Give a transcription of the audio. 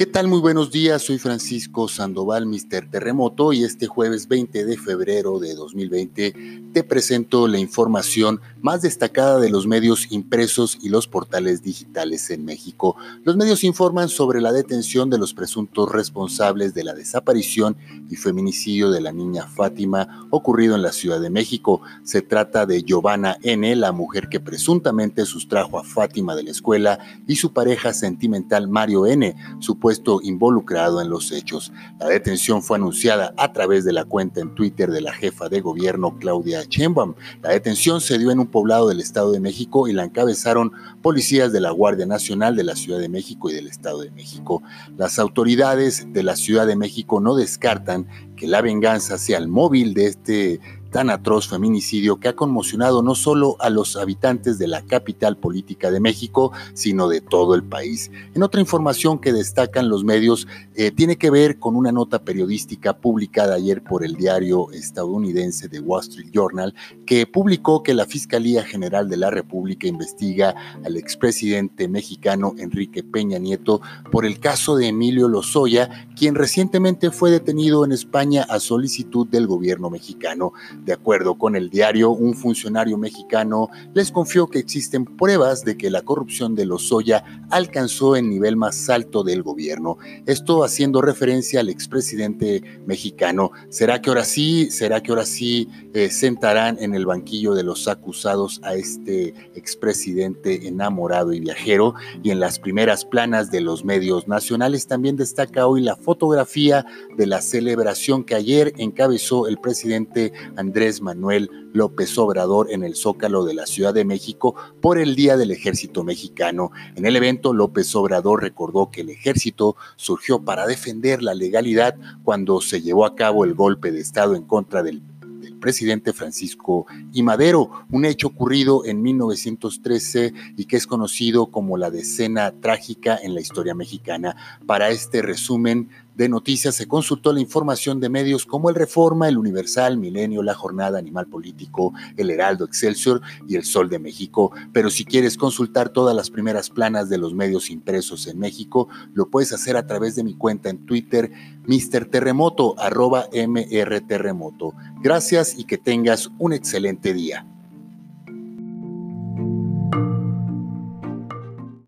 ¿Qué tal? Muy buenos días, soy Francisco Sandoval, Mister Terremoto, y este jueves 20 de febrero de 2020 te presento la información más destacada de los medios impresos y los portales digitales en México. Los medios informan sobre la detención de los presuntos responsables de la desaparición y feminicidio de la niña Fátima ocurrido en la Ciudad de México. Se trata de Giovanna N., la mujer que presuntamente sustrajo a Fátima de la escuela, y su pareja sentimental Mario N., supuestamente involucrado en los hechos. La detención fue anunciada a través de la cuenta en Twitter de la jefa de gobierno Claudia Sheinbaum. La detención se dio en un poblado del Estado de México y la encabezaron policías de la Guardia Nacional de la Ciudad de México y del Estado de México. Las autoridades de la Ciudad de México no descartan que la venganza sea el móvil de este tan atroz feminicidio que ha conmocionado no solo a los habitantes de la capital política de México, sino de todo el país. En otra información que destacan los medios, eh, tiene que ver con una nota periodística publicada ayer por el diario estadounidense The Wall Street Journal, que publicó que la Fiscalía General de la República investiga al expresidente mexicano Enrique Peña Nieto por el caso de Emilio Lozoya, quien recientemente fue detenido en España a solicitud del gobierno mexicano. De acuerdo con el diario, un funcionario mexicano les confió que existen pruebas de que la corrupción de Lozoya alcanzó el nivel más alto del gobierno. Esto haciendo referencia al expresidente mexicano. ¿Será que ahora sí, será que ahora sí eh, sentarán en el banquillo de los acusados a este expresidente enamorado y viajero? Y en las primeras planas de los medios nacionales también destaca hoy la fotografía de la celebración que ayer encabezó el presidente Andrés Manuel López Obrador en el Zócalo de la Ciudad de México por el Día del Ejército Mexicano. En el evento, López Obrador recordó que el ejército surgió para defender la legalidad cuando se llevó a cabo el golpe de Estado en contra del presidente Francisco y Madero, un hecho ocurrido en 1913 y que es conocido como la decena trágica en la historia mexicana. Para este resumen de noticias se consultó la información de medios como el Reforma, el Universal, Milenio, La Jornada, Animal Político, El Heraldo, Excelsior y El Sol de México. Pero si quieres consultar todas las primeras planas de los medios impresos en México, lo puedes hacer a través de mi cuenta en Twitter, Mr. Terremoto, arroba. Gracias y que tengas un excelente día.